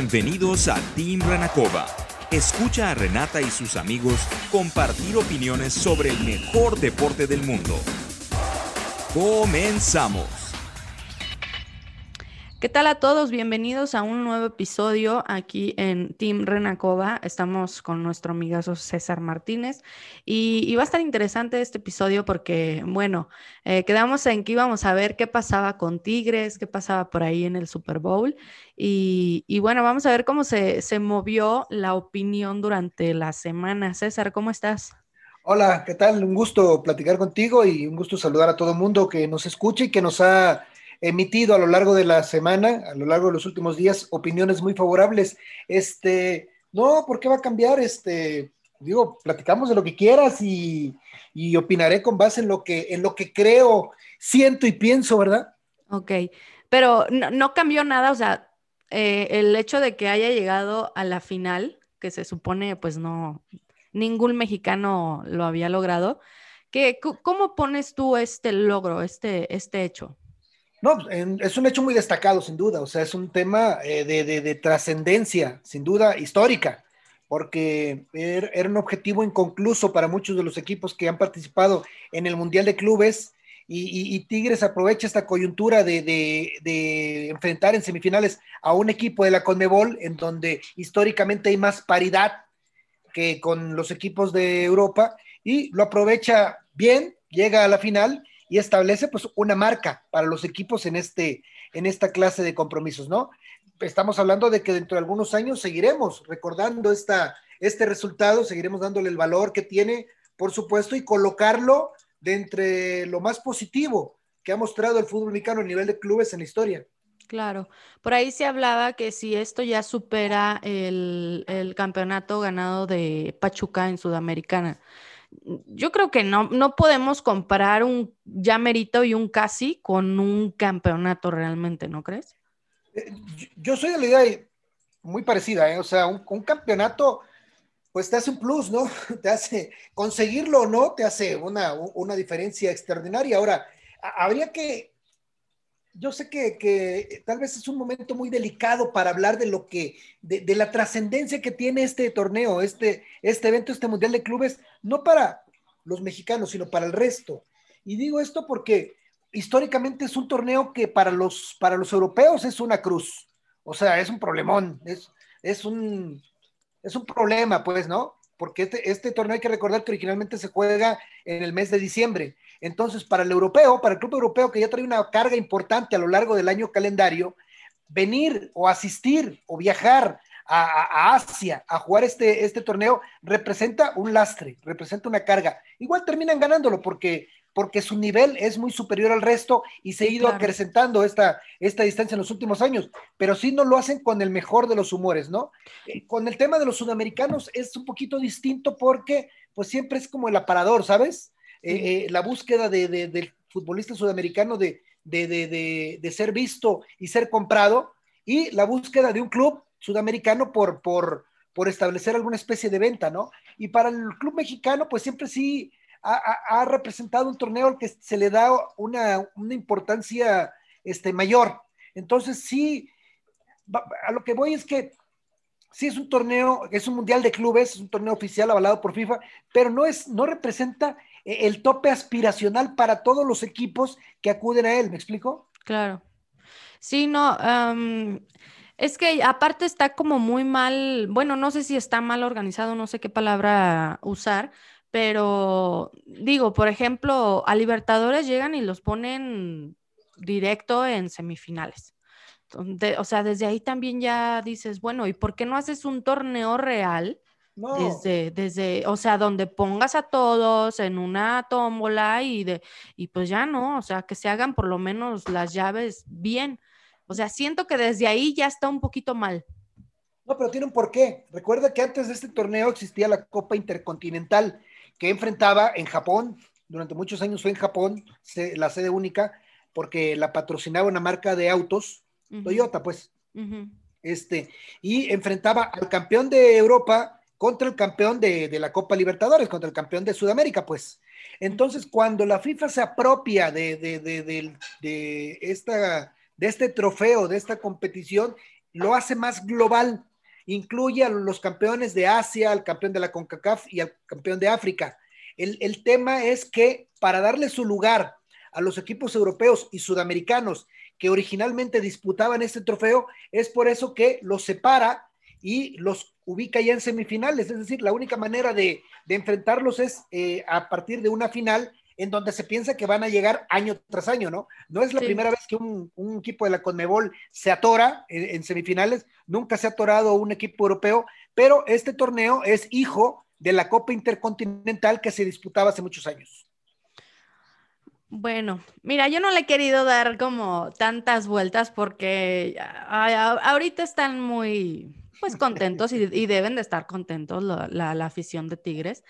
Bienvenidos a Team Renacova. Escucha a Renata y sus amigos compartir opiniones sobre el mejor deporte del mundo. Comenzamos. ¿Qué tal a todos? Bienvenidos a un nuevo episodio aquí en Team Renacova. Estamos con nuestro amigazo César Martínez y, va a estar interesante este episodio porque, bueno, eh, quedamos en que íbamos a ver qué pasaba con Tigres, qué pasaba por ahí en el Super Bowl y, bueno, vamos a ver cómo se, movió la opinión durante la semana. César, ¿cómo estás? Hola, ¿qué tal? Un gusto platicar contigo y un gusto saludar a todo mundo que nos escuche y que nos ha emitido a lo largo de la semana, a lo largo de los últimos días, opiniones muy favorables. Este, no, ¿por qué va a cambiar? Este, digo, platicamos de lo que quieras y, opinaré con base en lo que, en lo que creo, siento y pienso, ¿verdad? Ok, pero no, cambió nada, o sea, eh, el hecho de que haya llegado a la final, que se supone, pues no, ningún mexicano lo había logrado. ¿Qué, ¿Cómo pones tú este logro, este, este hecho? No, es un hecho muy destacado, sin duda. O sea, es un tema eh, de, trascendencia, sin duda, histórica, porque er, era, un objetivo inconcluso para muchos de los equipos que han participado en el Mundial de Clubes. Y, Tigres aprovecha esta coyuntura de, enfrentar en semifinales a un equipo de la Conmebol, en donde históricamente hay más paridad que con los equipos de Europa, y lo aprovecha bien, llega a la final y establece pues una marca para los equipos en, este, en esta clase de compromisos, ¿no? Estamos hablando de que dentro de algunos años seguiremos recordando esta, este resultado, seguiremos dándole el valor que tiene, por supuesto, y colocarlo de entre lo más positivo que ha mostrado el fútbol mexicano a nivel de clubes en la historia. Claro, por ahí se hablaba que si esto ya supera el, el campeonato ganado de Pachuca en Sudamericana, yo creo que no, no podemos comparar un ya merito y un casi con un campeonato realmente, ¿no crees? Eh, yo soy de la idea muy parecida, ¿eh? o sea, un, campeonato pues te hace un plus, ¿no? Te hace conseguirlo o no, te hace una, una diferencia extraordinaria. Ahora, habría que yo sé que, tal vez es un momento muy delicado para hablar de lo que, de, la trascendencia que tiene este torneo, este, este evento, este Mundial de Clubes, no para los mexicanos, sino para el resto. Y digo esto porque históricamente es un torneo que para los, para los europeos es una cruz, o sea, es un problemón, es, es, un, es un problema, pues, ¿no? Porque este, este torneo hay que recordar que originalmente se juega en el mes de diciembre entonces, para el europeo, para el club europeo que ya trae una carga importante a lo largo del año calendario, venir o asistir o viajar a, Asia a jugar este, este torneo representa un lastre, representa una carga. Igual terminan ganándolo porque, porque su nivel es muy superior al resto y se ha ido acrecentando esta, esta distancia en los últimos años, pero sí no lo hacen con el mejor de los humores, ¿no? Eh, con el tema de los sudamericanos es un poquito distinto porque pues siempre es como el aparador, ¿sabes? Eh, eh, la búsqueda de, del futbolista sudamericano de, de, ser visto y ser comprado, y la búsqueda de un club sudamericano por, por, por establecer alguna especie de venta, ¿no? Y para el club mexicano, pues siempre sí ha, representado un torneo al que se le da una, una importancia este, mayor. Entonces, sí, a lo que voy es que sí es un torneo, es un mundial de clubes, es un torneo oficial avalado por FIFA, pero no es, no representa el tope aspiracional para todos los equipos que acuden a él, ¿me explico? Claro. Sí, no, es que aparte está como muy mal, bueno, no sé si está mal organizado, no sé qué palabra usar, pero digo, por ejemplo, a Libertadores llegan y los ponen directo en semifinales. o sea, desde ahí también ya dices, bueno, ¿y por qué no haces un torneo real? Desde, desde, o sea, donde pongas a todos en una tómbola y de, y pues ya no, o sea, que se hagan por lo menos las llaves bien. O sea, siento que desde ahí ya está un poquito mal. No, pero tiene un porqué. Recuerda que antes de este torneo existía la Copa Intercontinental que enfrentaba en Japón, durante muchos años fue en Japón, la sede única, porque la patrocinaba una marca de autos, Toyota, pues. Este, y enfrentaba al campeón de Europa contra el campeón de, la Copa Libertadores, contra el campeón de Sudamérica, pues. Entonces, cuando la FIFA se apropia de, de, esta, de este trofeo, de esta competición, lo hace más global. Incluye a los campeones de Asia, al campeón de la CONCACAF y al campeón de África. El, el tema es que para darle su lugar a los equipos europeos y sudamericanos que originalmente disputaban este trofeo, es por eso que los separa y los ubica ya en semifinales. Es decir, la única manera de, enfrentarlos es eh, a partir de una final en donde se piensa que van a llegar año tras año, ¿no? No es la primera vez que un, equipo de la Conmebol se atora en, semifinales, nunca se ha atorado un equipo europeo, pero este torneo es hijo de la Copa Intercontinental que se disputaba hace muchos años. Bueno, mira, yo no le he querido dar como tantas vueltas porque ahorita están muy, pues contentos y, deben de estar contentos la, afición de Tigres.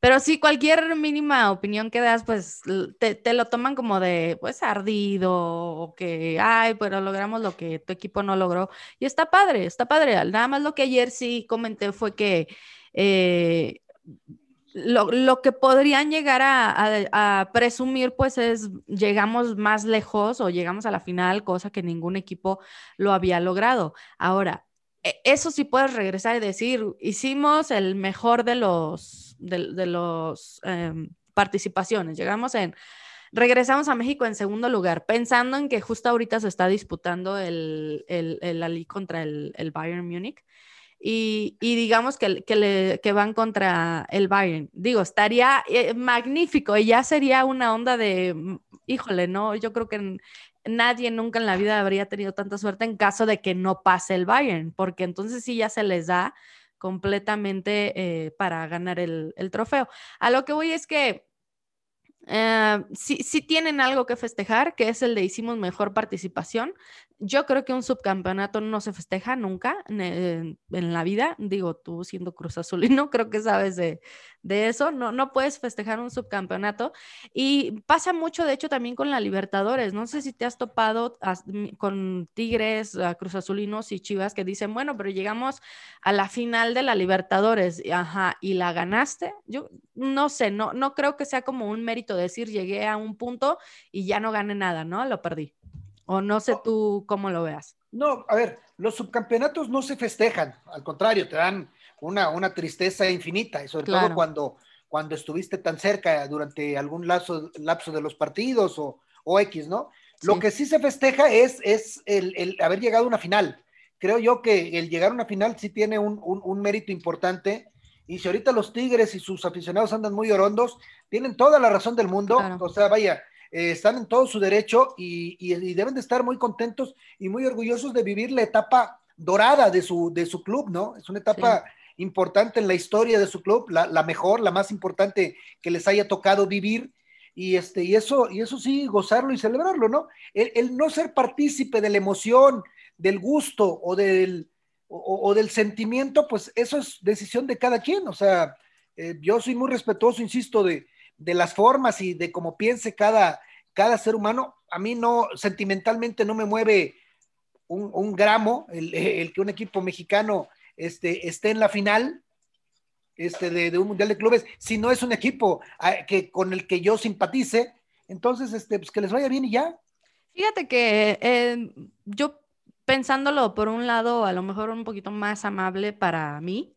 Pero sí, cualquier mínima opinión que das, pues te, lo toman como de, pues, ardido o que, ay, pero logramos lo que tu equipo no logró. Y está padre, está padre. Nada más lo que ayer sí comenté fue que eh, lo, que podrían llegar a, a, presumir, pues, es llegamos más lejos o llegamos a la final, cosa que ningún equipo lo había logrado. Ahora, eso sí puedes regresar y decir, hicimos el mejor de los, de, los em, participaciones, llegamos en, regresamos a México en segundo lugar, pensando en que justo ahorita se está disputando el, el, el contra el, el Bayern Múnich. Y, y, digamos que, que, le, que, van contra el Bayern. Digo, estaría eh, magnífico y ya sería una onda de, mm, híjole, no, yo creo que nadie nunca en la vida habría tenido tanta suerte en caso de que no pase el Bayern, porque entonces sí ya se les da completamente eh, para ganar el, trofeo. A lo que voy es que eh, sí, tienen algo que festejar, que es el de hicimos mejor participación. Yo creo que un subcampeonato no se festeja nunca en, la vida. Digo, tú siendo Cruz Azul y no creo que sabes de, eso. No, no puedes festejar un subcampeonato. Y pasa mucho, de hecho, también con la Libertadores. No sé si te has topado con Tigres, Cruz Azulinos y Chivas que dicen, bueno, pero llegamos a la final de la Libertadores. Ajá, y la ganaste. Yo no sé, no, no creo que sea como un mérito decir llegué a un punto y ya no gané nada, ¿no? Lo perdí. O no sé tú cómo lo veas. No, a ver, los subcampeonatos no se festejan, al contrario, te dan una, una tristeza infinita, y sobre todo cuando, cuando estuviste tan cerca durante algún lapso, lapso de los partidos o, o X, ¿no? Lo que sí se festeja es, es el, el, haber llegado a una final. Creo yo que el llegar a una final sí tiene un, un, un mérito importante y si ahorita los Tigres y sus aficionados andan muy orondos, tienen toda la razón del mundo. O sea, vaya, eh, están en todo su derecho y, deben de estar muy contentos y muy orgullosos de vivir la etapa dorada de su, de su club, ¿no? Es una etapa importante en la historia de su club, la, mejor, la más importante que les haya tocado vivir. Y, este, y, eso, y eso sí, gozarlo y celebrarlo, ¿no? el no ser partícipe de la emoción, del gusto o del, o, del sentimiento, pues eso es decisión de cada quien. O sea, eh, yo soy muy respetuoso, insisto, de, las formas y de cómo piense cada, cada ser humano. A mí no, sentimentalmente no me mueve un, gramo el, que un equipo mexicano este, esté en la final este, de, un mundial de clubes, si no es un equipo ah, que, con el que yo simpatice, entonces este, pues que les vaya bien y ya. Fíjate que eh, yo pensándolo por un lado, a lo mejor un poquito más amable para mí.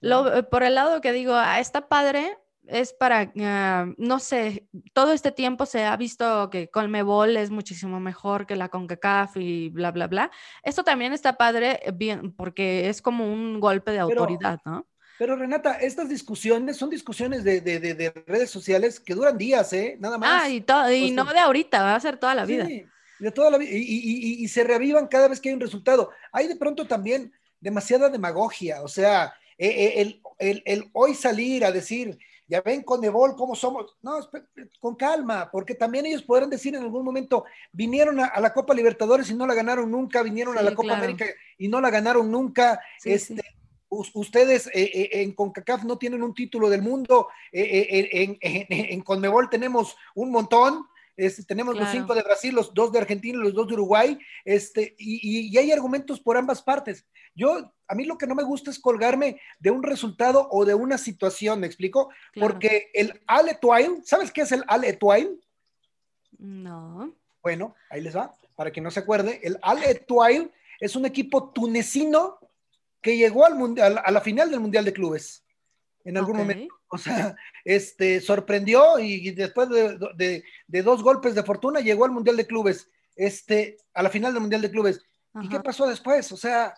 Lo, por el lado que digo, ah, está padre, es para, ah, no sé, todo este tiempo se ha visto que Colmebol es muchísimo mejor que la CONCACAF y bla, bla, bla. Esto también está padre, eh, bien, porque es como un golpe de autoridad, ¿no? Pero Renata, estas discusiones son discusiones de, de, de, redes sociales que duran días, ¿eh? Nada más. Ah, y, y no de ahorita, va a ser toda la vida de toda la y, y, se reavivan cada vez que hay un resultado. Hay de pronto también demasiada demagogia, o sea, e, e, el, el, el, hoy salir a decir, ya ven con Nebol cómo somos, no, con calma, porque también ellos podrán decir en algún momento, vinieron a, la Copa Libertadores y no la ganaron nunca, vinieron a la Copa América y no la ganaron nunca, este, Ustedes eh, eh, en CONCACAF no tienen un título del mundo, eh, en, en, en CONMEBOL tenemos un montón, este, tenemos los cinco de Brasil, los dos de Argentina y los dos de Uruguay, este, y, hay argumentos por ambas partes. Yo, a mí lo que no me gusta es colgarme de un resultado o de una situación, ¿me explico? Porque el Ale ¿sabes qué es el Ale No. Bueno, ahí les va, para que no se acuerde, el Ale es un equipo tunecino que llegó al mundial, a la final del Mundial de Clubes en algún momento. O sea, este, sorprendió y, después de, dos golpes de fortuna llegó al Mundial de Clubes, este, a la final del Mundial de Clubes. ¿Y qué pasó después? O sea,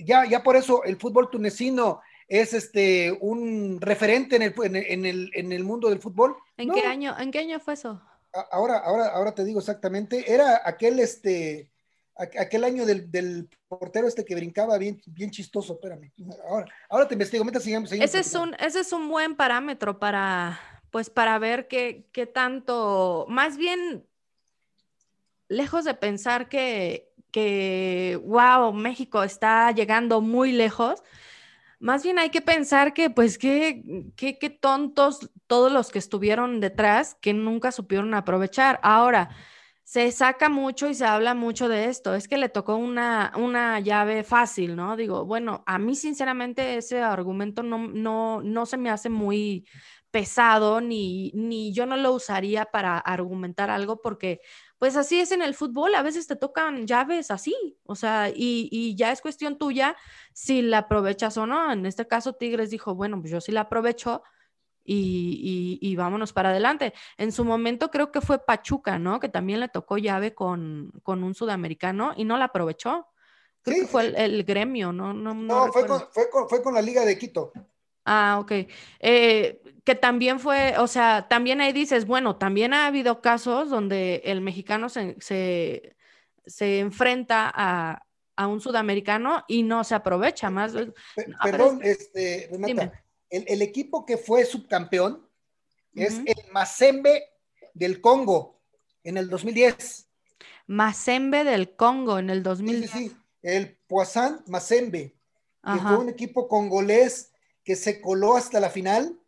ya, ya por eso el fútbol tunecino es este un referente en el, en el, en el mundo del fútbol. ¿En qué año, en qué año fue eso? Ahora, ahora, ahora te digo exactamente. Era aquel este aquel año del, portero este que brincaba bien, bien chistoso, espérame. Ahora, ahora te investigo, seguimos, ese es un, ese es un buen parámetro para, pues, para ver qué, qué tanto, más bien, lejos de pensar que, que, wow, México está llegando muy lejos, más bien hay que pensar que, pues, qué, qué, qué tontos todos los que estuvieron detrás que nunca supieron aprovechar. Ahora, se saca mucho y se habla mucho de esto. Es que le tocó una, una llave fácil, ¿no? Digo, bueno, a mí sinceramente ese argumento no, no, no se me hace muy pesado ni, ni yo no lo usaría para argumentar algo porque pues así es en el fútbol, a veces te tocan llaves así, o sea, y, y, ya es cuestión tuya si la aprovechas o no. En este caso, Tigres dijo, bueno, pues yo sí la aprovecho, y, vámonos para adelante. En su momento creo que fue Pachuca, ¿no? Que también le tocó llave con, un sudamericano y no la aprovechó. Creo que fue el, gremio, ¿no? No, no, fue, con, la Liga de Quito. Ah, ok. Eh, que también fue, o sea, también ahí dices, bueno, también ha habido casos donde el mexicano se, se, enfrenta a, un sudamericano y no se aprovecha más. perdón, este, Renata, el, equipo que fue subcampeón es el Mazembe del Congo en el 2010. Mazembe del Congo en el 2010. Sí, sí, el Poisson Mazembe, que fue un equipo congolés que se coló hasta la final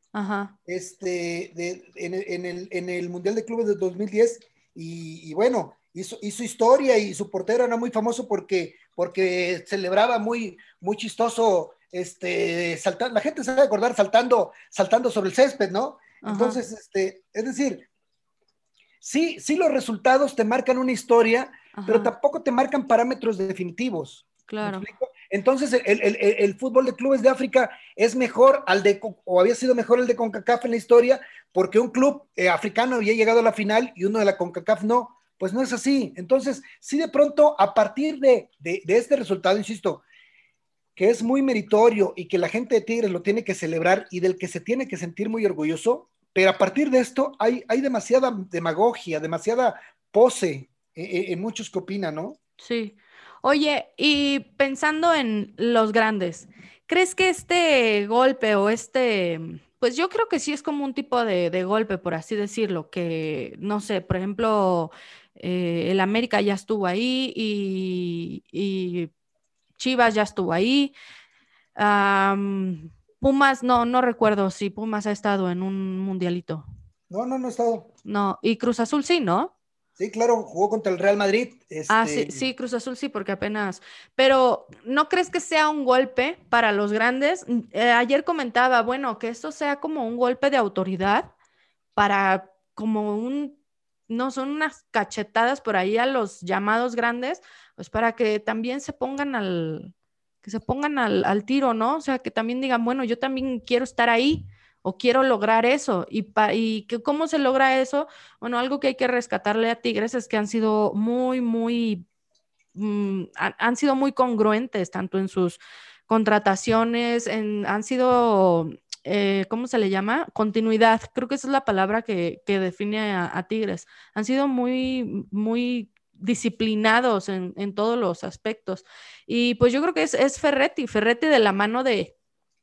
Este, en, el, Mundial de Clubes del 2010 y, bueno, hizo, hizo, historia y su portero era muy famoso porque, porque celebraba muy, muy chistoso este, saltar, la gente se va a acordar saltando, saltando sobre el césped, ¿no? Entonces, este, es decir, sí, sí los resultados te marcan una historia, pero tampoco te marcan parámetros definitivos. Claro. Entonces, el, fútbol de clubes de África es mejor al de, o había sido mejor el de CONCACAF en la historia, porque un club eh, africano había llegado a la final y uno de la CONCACAF no. Pues no es así. Entonces, sí de pronto, a partir de, de este resultado, insisto, que es muy meritorio y que la gente de Tigres lo tiene que celebrar y del que se tiene que sentir muy orgulloso, pero a partir de esto hay, hay demasiada demagogia, demasiada pose eh, eh, en, muchos que opinan, ¿no? Sí. Oye, y pensando en los grandes, ¿crees que este golpe o este, pues yo creo que sí es como un tipo de, golpe, por así decirlo, que, no sé, por ejemplo, eh, el América ya estuvo ahí y Chivas ya estuvo ahí. Pumas, no, no recuerdo si Pumas ha estado en un mundialito. No, no, no ha estado. No, y Cruz Azul sí, ¿no? Sí, claro, jugó contra el Real Madrid. Ah, sí, este, sí, Cruz Azul sí, porque apenas. Pero, ¿no crees que sea un golpe para los grandes? Eh, ayer comentaba, bueno, que esto sea como un golpe de autoridad para como un, no, son unas cachetadas por ahí a los llamados grandes, pues para que también se pongan al, que se pongan al, tiro, ¿no? O sea, que también digan, bueno, yo también quiero estar ahí o quiero lograr eso. Y, y que, cómo se logra eso, bueno, algo que hay que rescatarle a Tigres es que han sido muy, muy, mm, han, sido muy congruentes, tanto en sus contrataciones, en, han sido eh, ¿cómo se le llama? Continuidad. Creo que esa es la palabra que, define a, a, Tigres. Han sido muy, muy disciplinados en, todos los aspectos. Y pues yo creo que es, es Ferretti, Ferretti de la mano de,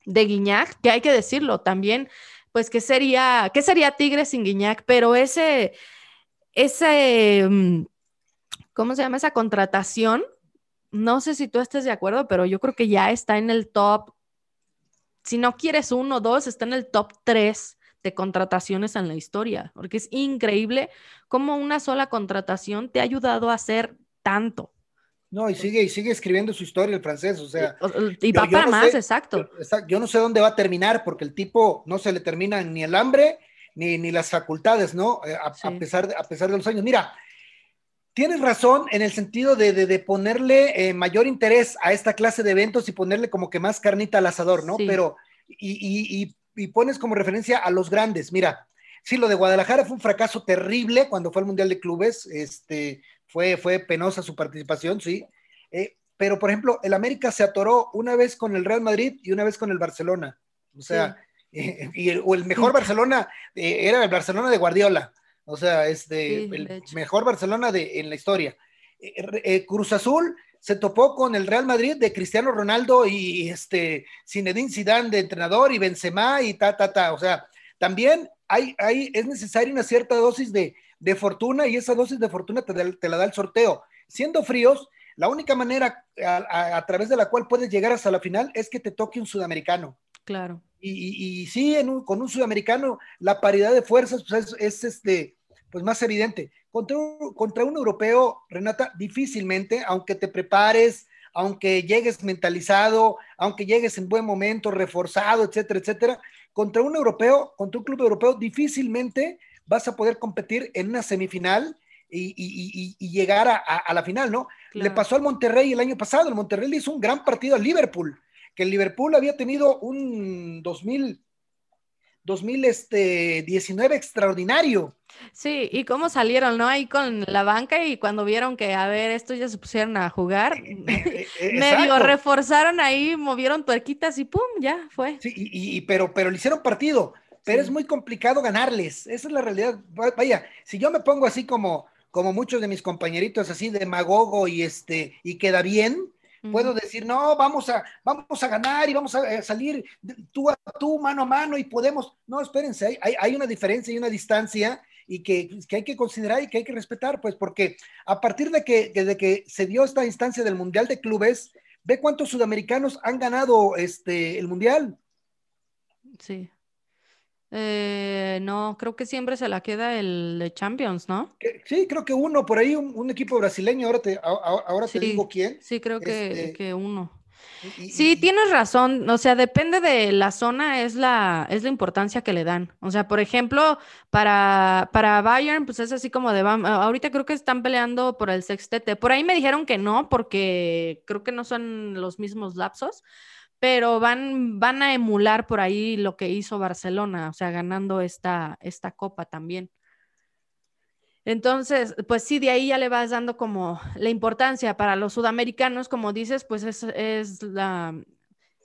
de Guiñac, que hay que decirlo también, pues que sería, ¿qué sería Tigre sin Guiñac? Pero ese, ese, mm, ¿cómo se llama? Esa contratación, no sé si tú estés de acuerdo, pero yo creo que ya está en el top, si no quieres uno o dos, está en el top tres de contrataciones en la historia, porque es increíble cómo una sola contratación te ha ayudado a hacer tanto. No, y sigue, y sigue escribiendo su historia el francés, o sea. Y, va para más, exacto. Yo, no sé dónde va a terminar, porque el tipo no se le termina ni el hambre ni, ni las facultades, ¿no? Eh, a, pesar de, a pesar de los años. Mira, Tienes razón en el sentido de, ponerle eh, mayor interés a esta clase de eventos y ponerle como que más carnita al asador, ¿no? Pero, y, y, pones como referencia a los grandes. Mira, sí, lo de Guadalajara fue un fracaso terrible cuando fue al Mundial de Clubes, este, fue, fue penosa su participación, sí. Eh, pero, por ejemplo, el América se atoró una vez con el Real Madrid y una vez con el Barcelona. O sea, eh, y el, o el mejor Barcelona era el Barcelona de Guardiola. O sea, este, el mejor Barcelona de, en la historia. Eh, eh, Cruz Azul se topó con el Real Madrid de Cristiano Ronaldo y este Zinedine Zidane de entrenador y Benzema y ta, ta, ta. O sea, también hay, hay, es necesaria una cierta dosis de, fortuna y esa dosis de fortuna te, la da el sorteo. Siendo fríos, la única manera a, través de la cual puedes llegar hasta la final es que te toque un sudamericano. Claro. Y, sí, con un sudamericano la paridad de fuerzas pues, es, este, pues más evidente. Contra un, contra un europeo, Renata, difícilmente, aunque te prepares, aunque llegues mentalizado, aunque llegues en buen momento, reforzado, etcétera, etcétera, contra un europeo, contra un club europeo, difícilmente vas a poder competir en una semifinal y, llegar a, la final, ¿no? Le pasó al Monterrey el año pasado, el Monterrey le hizo un gran partido al Liverpool que el Liverpool había tenido un 2000, 2019 extraordinario. Sí, y cómo salieron, ¿no? Ahí con la banca y cuando vieron que, a ver, estos ya se pusieron a jugar, eh, eh, eh, medio reforzaron ahí, movieron tuerquitas y ¡pum! Ya fue. Sí, y, pero, pero le hicieron partido, pero es muy complicado ganarles, esa es la realidad. Vaya, si yo me pongo así como, como muchos de mis compañeritos, así demagogo y, este, y queda bien, Puedo decir, no, vamos a, vamos a ganar y vamos a eh, salir tú a tú, mano a mano y podemos. No, espérense, hay, hay una diferencia y una distancia y que, que, hay que considerar y que hay que respetar, pues porque a partir de que, de que se dio esta instancia del Mundial de Clubes, ve cuántos sudamericanos han ganado este, el Mundial. Sí. Eh, no, creo que siempre se la queda el de Champions, ¿no? Sí, creo que uno, por ahí un, equipo brasileño, ahora te, ahora te digo quién. Sí, creo que, este, uno. sí, tienes razón, o sea, depende de la zona, es la, es la importancia que le dan. O sea, por ejemplo, para, para Bayern, pues es así como de, ahorita creo que están peleando por el sextete. Por ahí me dijeron que no, porque creo que no son los mismos lapsos, pero van, van a emular por ahí lo que hizo Barcelona, o sea, ganando esta, esta copa también. Entonces, pues sí, de ahí ya le vas dando como la importancia para los sudamericanos, como dices, pues es, es la,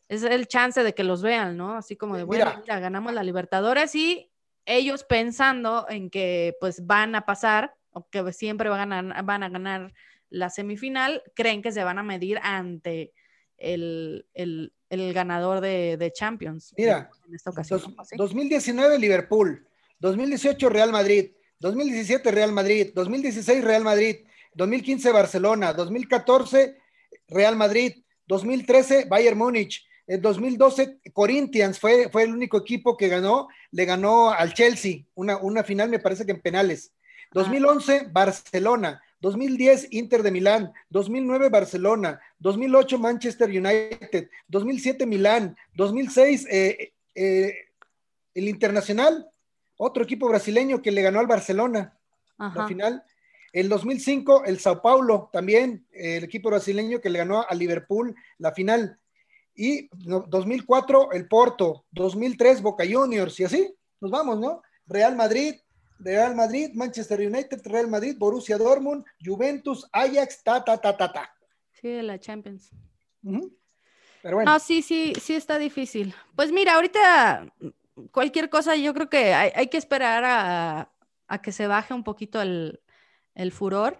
es el chance de que los vean, ¿no? Así como de, bueno, mira, ganamos la Libertadores y ellos pensando en que pues van a pasar o que siempre van a, van a ganar la semifinal, creen que se van a medir ante el, el ganador de, Champions. Mira, en esta ocasión. 2019 Liverpool, 2018 Real Madrid, 2017 Real Madrid, 2016 Real Madrid, 2015 Barcelona, 2014 Real Madrid, 2013 Bayern Múnich, en 2012 Corinthians fue, fue el único equipo que ganó, le ganó al Chelsea, una, una final me parece que en penales. 2011 ah. Barcelona, 2010 Inter de Milán, 2009 Barcelona, 2008 Manchester United, 2007 Milán, 2006 eh, eh, el Internacional, otro equipo brasileño que le ganó al Barcelona la final. El 2005 el Sao Paulo también, el equipo brasileño que le ganó al Liverpool la final. Y 2004 el Porto, 2003 Boca Juniors y así nos vamos, ¿no? Real Madrid, Real Madrid, Manchester United, Real Madrid, Borussia Dortmund, Juventus, Ajax, ta, ta, ta, ta, ta. Sí, de la Champions. Pero bueno. No, sí, sí, sí está difícil. Pues mira, ahorita cualquier cosa yo creo que hay, que esperar a, que se baje un poquito el, furor.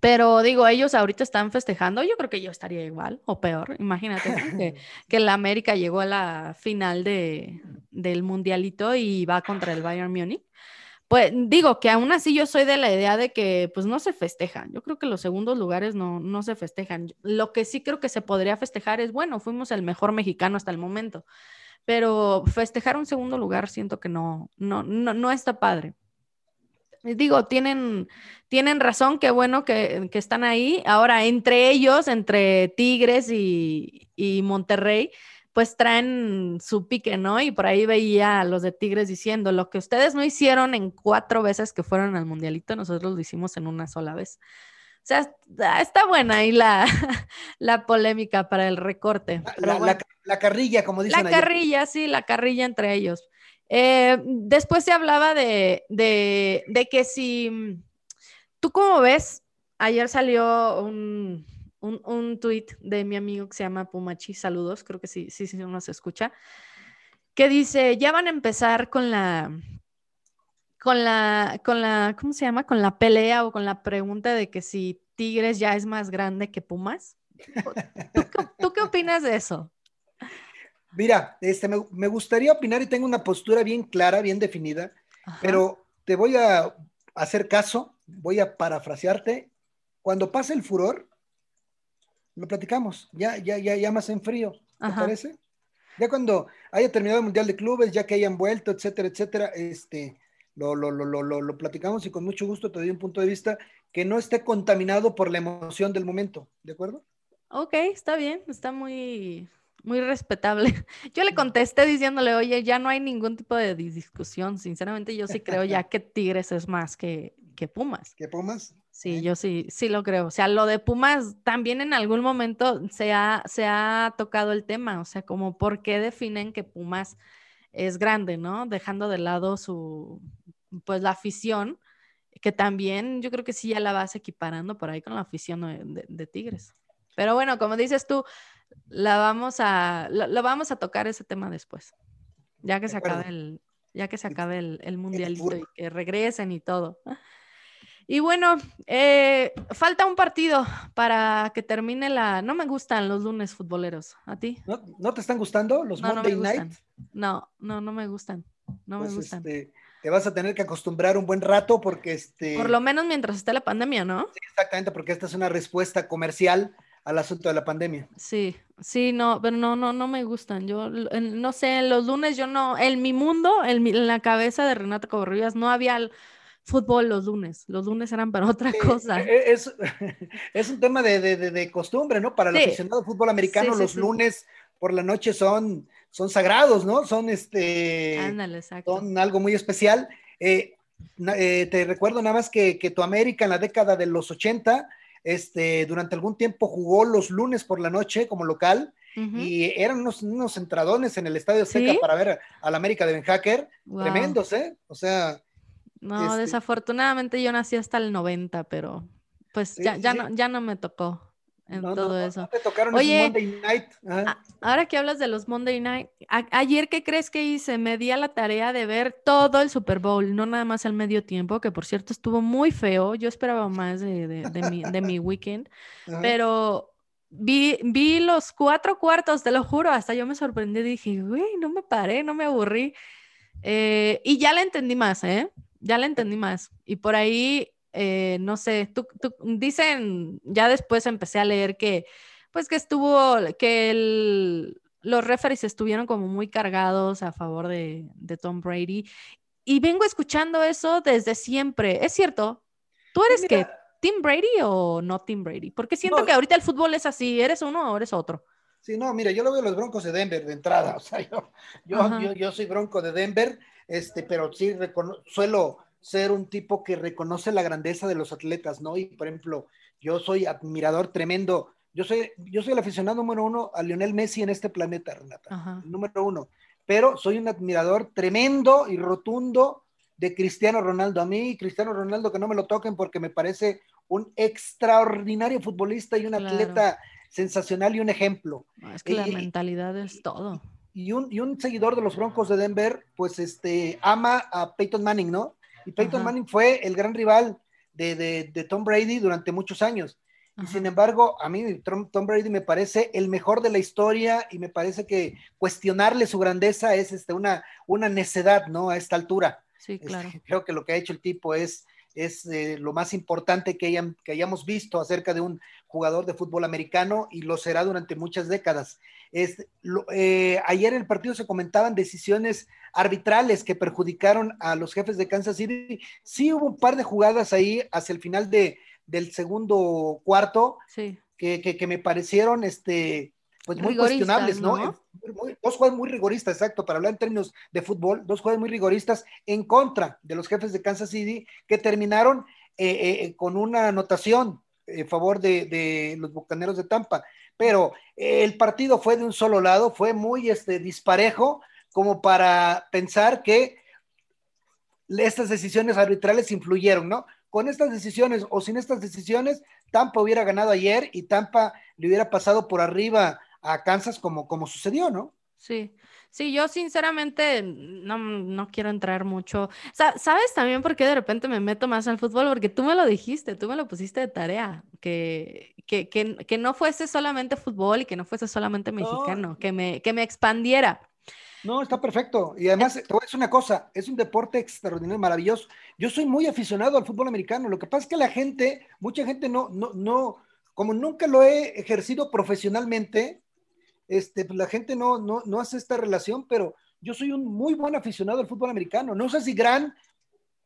Pero digo, ellos ahorita están festejando, yo creo que yo estaría igual o peor. Imagínate que, que la América llegó a la final de, del mundialito y va contra el Bayern Múnich. Pues digo que aún así yo soy de la idea de que pues no se festejan. Yo creo que los segundos lugares no, no se festejan. Lo que sí creo que se podría festejar es, bueno, fuimos el mejor mexicano hasta el momento, pero festejar un segundo lugar siento que no, no, no, no está padre. Digo, tienen, tienen razón, qué bueno que, que, están ahí. Ahora, entre ellos, entre Tigres y, y Monterrey, pues traen su pique, ¿no? Y por ahí veía a los de Tigres diciendo, lo que ustedes no hicieron en cuatro veces que fueron al Mundialito, nosotros lo hicimos en una sola vez. O sea, está buena ahí la, la polémica para el recorte. La, carrilla, como dicen. La carrilla, sí, la carrilla entre ellos. Eh, después se hablaba de, de, de que si, ¿tú cómo ves? Ayer salió un, un, un tuit de mi amigo que se llama Pumachi, saludos, creo que sí, sí, sí, uno se escucha, que dice, ya van a empezar con la, con la, con la, ¿cómo se llama? Con la pelea o con la pregunta de que si Tigres ya es más grande que Pumas. ¿Tú, qué opinas de eso? Mira, este, me, gustaría opinar y tengo una postura bien clara, bien definida, pero te voy a hacer caso, voy a parafrasearte. Cuando pase el furor, lo platicamos, ya, ya, ya, ya más en frío, ¿te parece? Ya cuando haya terminado el Mundial de Clubes, ya que hayan vuelto, etcétera, etcétera, este, lo, lo, lo, lo, platicamos y con mucho gusto te doy un punto de vista que no esté contaminado por la emoción del momento, ¿de acuerdo? Ok, está bien, está muy, muy respetable. Yo le contesté diciéndole, oye, ya no hay ningún tipo de discusión. Sinceramente, yo sí creo ya que Tigres es más que, que Pumas. ¿Que Pumas? Sí, yo sí, sí lo creo. O sea, lo de Pumas también en algún momento se ha, se ha tocado el tema, o sea, como por qué definen que Pumas es grande, ¿no? Dejando de lado su, pues la afición, que también yo creo que sí ya la vas equiparando por ahí con la afición de, Tigres. Pero bueno, como dices tú, la vamos a, lo, vamos a tocar ese tema después, ya que se acabe el, ya que se acabe el, el mundialito y que regresen y todo. Y bueno, eh, falta un partido para que termine la. No me gustan los lunes futboleros. ¿A ti? ¿No, te están gustando los Monday Night? No, no, no me gustan. No me pues, gustan. Este, te vas a tener que acostumbrar un buen rato porque este. Por lo menos mientras esté la pandemia, ¿no? Sí, exactamente, porque esta es una respuesta comercial al asunto de la pandemia. Sí, sí, no, pero no, no, no me gustan. Yo no sé, los lunes yo no, en mi mundo, en, la cabeza de Renata Covarrubias no había fútbol los lunes. Los lunes eran para otra cosa. E, es, es, un tema de, de, de, costumbre, ¿no? Para el aficionado de fútbol americano, los lunes por la noche son, son sagrados, ¿no? Son este. Ándale, exacto. Son algo muy especial. Eh, eh, te recuerdo nada más que, que, tu América en la década de los 80, este, durante algún tiempo jugó los lunes por la noche como local. Y eran unos, unos entradones en el Estadio Seca para ver al América de Ben Hacker. Tremendos, ¿eh? O sea, no, este desafortunadamente yo nací hasta el 90, pero pues ya, ya, No, ya no me tocó en todo eso. No te tocaron Oye, Monday Night. ahora que hablas de los Monday Night, ayer, ¿qué crees que hice? Me di a la tarea de ver todo el Super Bowl, no nada más el medio tiempo, que por cierto estuvo muy feo. Yo esperaba más de, de, mi, de mi weekend, pero vi, vi los cuatro cuartos, te lo juro, hasta yo me sorprendí, dije, güey, no me paré, no me aburrí. Eh, y ya la entendí más, ¿eh? Ya la entendí más. Y por ahí, eh, no sé, tú, dicen, ya después empecé a leer que, pues que estuvo, que los referees estuvieron como muy cargados a favor de, Tom Brady. Y vengo escuchando eso desde siempre. Es cierto, ¿tú eres que Tim Brady o no Tim Brady? Porque siento que ahorita el fútbol es así, ¿eres uno o eres otro? Sí, no, mira, yo lo veo los Broncos de Denver de entrada, o sea, yo, yo, yo soy Bronco de Denver este, pero sí suelo ser un tipo que reconoce la grandeza de los atletas, ¿no? Y por ejemplo, yo soy admirador tremendo, yo soy, yo soy el aficionado número uno a Lionel Messi en este planeta, Renata, número uno, pero soy un admirador tremendo y rotundo de Cristiano Ronaldo. A mí, Cristiano Ronaldo, que no me lo toquen porque me parece un extraordinario futbolista y un atleta sensacional y un ejemplo. Es que la mentalidad es todo y un, seguidor de los Broncos de Denver, pues este, ama a Peyton Manning, ¿no? Y Peyton Manning fue el gran rival de, Tom Brady durante muchos años. Y sin embargo, a mí Tom, Brady me parece el mejor de la historia y me parece que cuestionarle su grandeza es este, una, una necedad, ¿no? A esta altura. Sí, claro. creo que lo que ha hecho el tipo es, es eh, lo más importante que, hayan, que hayamos visto acerca de un jugador de fútbol americano y lo será durante muchas décadas. Es, eh, ayer en el partido se comentaban decisiones arbitrales que perjudicaron a los jefes de Kansas City. Sí hubo un par de jugadas ahí hacia el final de, del segundo cuarto que, me parecieron este, pues muy cuestionables, ¿no? dos juegos muy rigoristas, exacto, para hablar en términos de fútbol, dos juegos muy rigoristas en contra de los jefes de Kansas City que terminaron eh, eh, con una anotación en favor de, los Bucaneros de Tampa. Pero el partido fue de un solo lado, fue muy este, disparejo como para pensar que estas decisiones arbitrales influyeron, ¿no? Con estas decisiones o sin estas decisiones, Tampa hubiera ganado ayer y Tampa le hubiera pasado por arriba a Kansas como, como sucedió, ¿no? Sí. Sí, yo sinceramente no, no quiero entrar mucho. ¿Sabes también por qué de repente me meto más al fútbol? Porque tú me lo dijiste, tú me lo pusiste de tarea, que, que, que, no fuese solamente fútbol y que no fuese solamente mexicano, que, me, que me expandiera. No, está perfecto. Y además, te voy a decir una cosa, es un deporte extraordinario, maravilloso. Yo soy muy aficionado al fútbol americano. Lo que pasa es que la gente, mucha gente no, no, no, como nunca lo he ejercido profesionalmente, este, pues, la gente no, no, no hace esta relación, pero yo soy un muy buen aficionado al fútbol americano. No sé si gran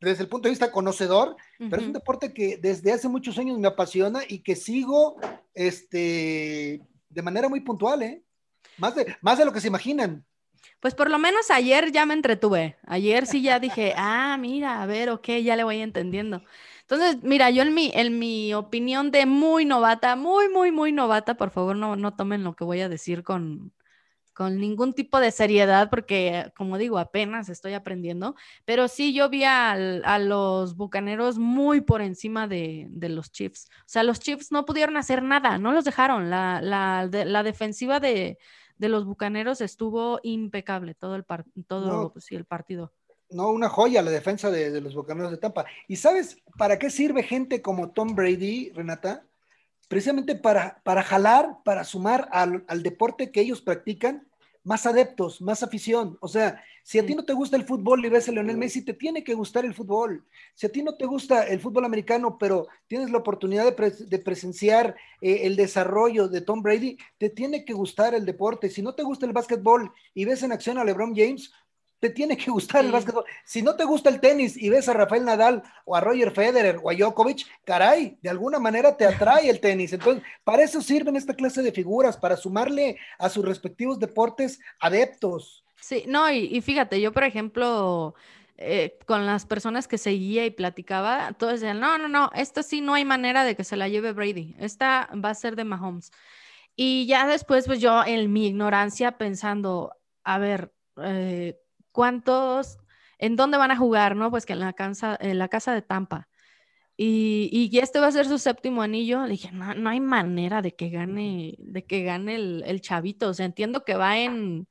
desde el punto de vista conocedor, pero es un deporte que desde hace muchos años me apasiona y que sigo este, de manera muy puntual, ¿eh? Más de, más de lo que se imaginan. Pues por lo menos ayer ya me entretuve. Ayer sí ya dije, ah, mira, a ver, ok, ya le voy entendiendo. Entonces, mira, yo en mi, en mi opinión de muy novata, muy, muy, muy novata, por favor no, no tomen lo que voy a decir con, con ningún tipo de seriedad, porque como digo, apenas estoy aprendiendo, pero sí yo vi a, los Bucaneros muy por encima de, los Chiefs. O sea, los Chiefs no pudieron hacer nada, no los dejaron. La, la, la defensiva de, los Bucaneros estuvo impecable todo el, todo, sí, el partido no, una joya la defensa de, los Bucaneros de Tampa. ¿Y sabes para qué sirve gente como Tom Brady, Renata? Precisamente para, para jalar, para sumar al, deporte que ellos practican más adeptos, más afición. O sea, si a ti no te gusta el fútbol y ves a Leonel Messi, te tiene que gustar el fútbol. Si a ti no te gusta el fútbol americano, pero tienes la oportunidad de, presenciar eh, el desarrollo de Tom Brady, te tiene que gustar el deporte. Si no te gusta el básquetbol y ves en acción a LeBron James, te tiene que gustar el básquetbol. Si no te gusta el tenis y ves a Rafael Nadal o a Roger Federer o a Djokovic, caray, de alguna manera te atrae el tenis. Entonces, para eso sirven esta clase de figuras, para sumarle a sus respectivos deportes adeptos. Sí, no, y, fíjate, yo por ejemplo, eh, con las personas que seguía y platicaba, todos decían, no, no, no, esta sí no hay manera de que se la lleve Brady, esta va a ser de Mahomes. Y ya después, pues yo en mi ignorancia pensando, a ver, eh, cuántos, en dónde van a jugar, ¿no? Pues que en la casa, en la casa de Tampa. Y, y este va a ser su séptimo anillo. Le dije, no, no hay manera de que gane, de que gane el, el chavito. O sea, entiendo que va en,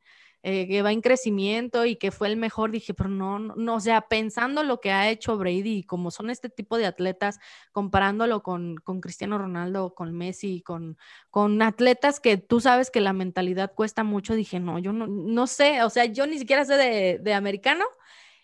eh, que va en crecimiento y que fue el mejor, dije, pero no, no, o sea, pensando lo que ha hecho Brady como son este tipo de atletas, comparándolo con, con Cristiano Ronaldo, con Messi, con, con atletas que tú sabes que la mentalidad cuesta mucho, dije, no, yo no, no sé, o sea, yo ni siquiera sé de, de americano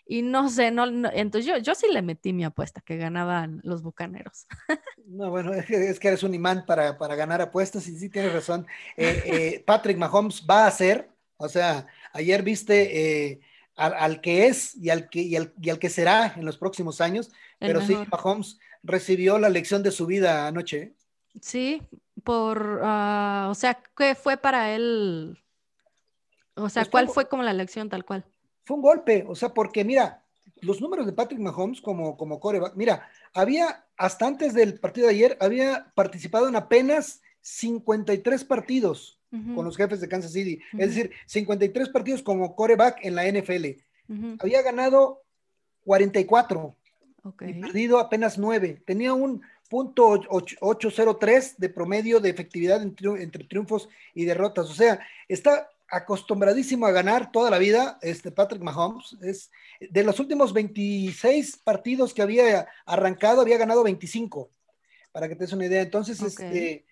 y no sé, no, entonces yo, yo sí le metí mi apuesta que ganaban los bucaneros. No, bueno, es que, eres un imán para, para ganar apuestas y sí tienes razón. Eh, eh, Patrick Mahomes va a ser o sea, ayer viste eh, al, que es y al que, y al, que será en los próximos años, pero sí, Mahomes recibió la lección de su vida anoche. Sí, por, ah, o sea, ¿qué fue para él? O sea, pues ¿cuál fue como la lección tal cual? Fue un golpe, o sea, porque mira, los números de Patrick Mahomes como, como coreback, mira, había, hasta antes del partido de ayer, había participado en apenas 53 partidos con los jefes de Kansas City. Es decir, 53 partidos como coreback en la NFL. Había ganado 44 y perdido apenas 9. Tenía un punto 803 de promedio de efectividad entre, triunfos y derrotas. O sea, está acostumbradísimo a ganar toda la vida, este Patrick Mahomes. Es, de los últimos 26 partidos que había arrancado, había ganado 25, para que te des una idea. Entonces, este,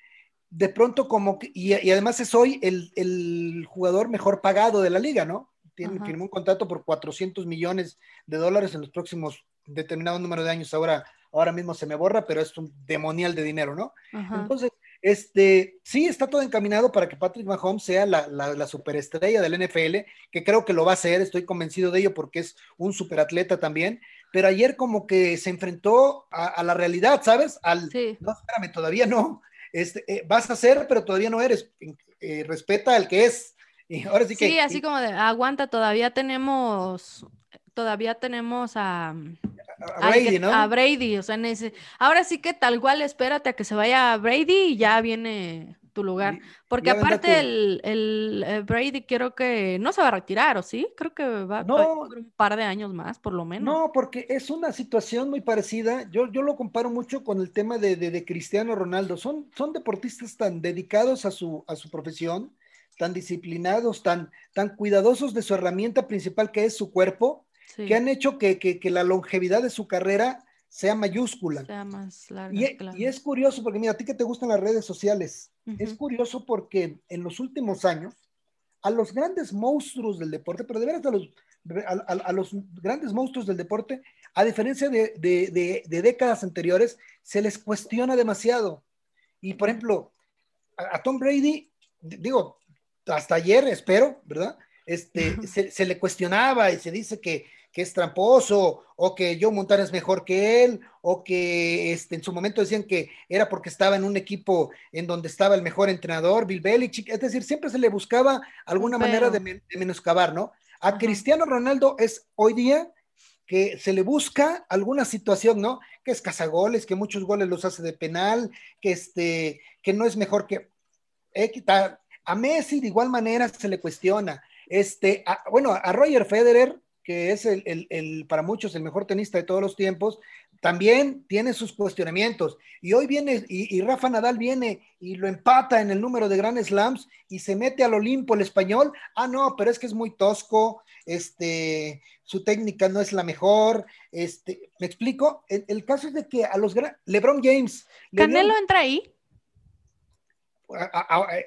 de pronto como, que, y, además es hoy el, jugador mejor pagado de la liga, ¿no? Tiene, firmó un contrato por 400 millones de dólares en los próximos determinado número de años. Ahora, ahora mismo se me borra, pero es un demonial de dinero, ¿no? Entonces, este, sí, está todo encaminado para que Patrick Mahomes sea la, superestrella del NFL, que creo que lo va a ser, estoy convencido de ello porque es un superatleta también, pero ayer como que se enfrentó a, la realidad, ¿sabes? Al, no, espérame, todavía no, este, eh, vas a ser, pero todavía no eres. eh, respeta al que es. Y ahora sí que. Sí, así como de, aguanta, todavía tenemos, todavía tenemos a, a Brady, ¿no? A Brady, o sea, ese, ahora sí que tal cual espérate a que se vaya Brady y ya viene tu lugar. Porque aparte el, el, eh, Brady creo que no se va a retirar, ¿o sí? Creo que va, no, un par de años más, por lo menos. No, porque es una situación muy parecida. Yo, yo lo comparo mucho con el tema de, de, Cristiano Ronaldo. Son, son deportistas tan dedicados a su, a su profesión, tan disciplinados, tan, tan cuidadosos de su herramienta principal que es su cuerpo, que han hecho que, que, que la longevidad de su carrera sea mayúscula. Sea más larga, y, y, es curioso porque, mira, a ti que te gustan las redes sociales, es curioso porque en los últimos años, a los grandes monstruos del deporte, pero de veras a los, a, los grandes monstruos del deporte, a diferencia de, de, de, décadas anteriores, se les cuestiona demasiado. Y por ejemplo, a, Tom Brady, digo, hasta ayer, espero, ¿verdad? Este, se, se, le cuestionaba y se dice que que es tramposo, o que Joe Montana es mejor que él, o que este, en su momento decían que era porque estaba en un equipo en donde estaba el mejor entrenador, Bill Belichick, es decir, siempre se le buscaba alguna manera de, menoscabar, ¿no? A Cristiano Ronaldo es hoy día que se le busca alguna situación, ¿no? Que es cazagoles, que muchos goles los hace de penal, que este, que no es mejor que eh, a Messi de igual manera se le cuestiona. Este, bueno, a Roger Federer que es el, para muchos el mejor tenista de todos los tiempos, también tiene sus cuestionamientos. Y hoy viene, y, Rafa Nadal viene y lo empata en el número de Grand Slams y se mete al Olimpo el español. Ah, no, pero es que es muy tosco, este, su técnica no es la mejor. Este, ¿Me explico? El, caso es de que a los LeBron James. ¿Canelo entra ahí?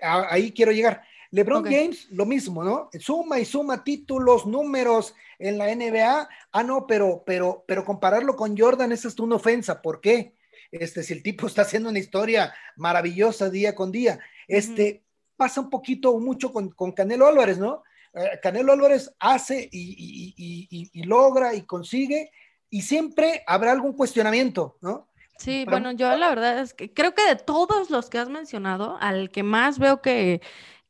ahí quiero llegar. LeBron James, lo mismo, ¿no? Suma y suma títulos, números en la NBA. Ah, no, pero, pero, pero compararlo con Jordan, esa es una ofensa. ¿Por qué? Este, si el tipo está haciendo una historia maravillosa día con día. Este, pasa un poquito, mucho con, Canelo Álvarez, ¿no? Eh, Canelo Álvarez hace y, logra y consigue, y siempre habrá algún cuestionamiento, ¿no? Sí, bueno, yo la verdad es que creo que de todos los que has mencionado, al que más veo que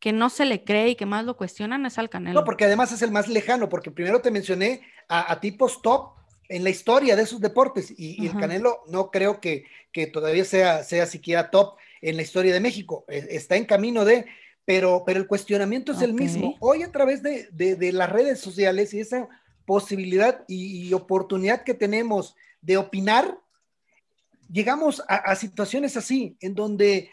que no se le cree y que más lo cuestionan es al Canelo. No, porque además es el más lejano, porque primero te mencioné a, tipos top en la historia de esos deportes y, el Canelo no creo que, que, todavía sea, sea siquiera top en la historia de México. E, está en camino de, pero, pero el cuestionamiento es el mismo. Hoy a través de, de, las redes sociales y esa posibilidad y, oportunidad que tenemos de opinar, llegamos a, a situaciones así, en donde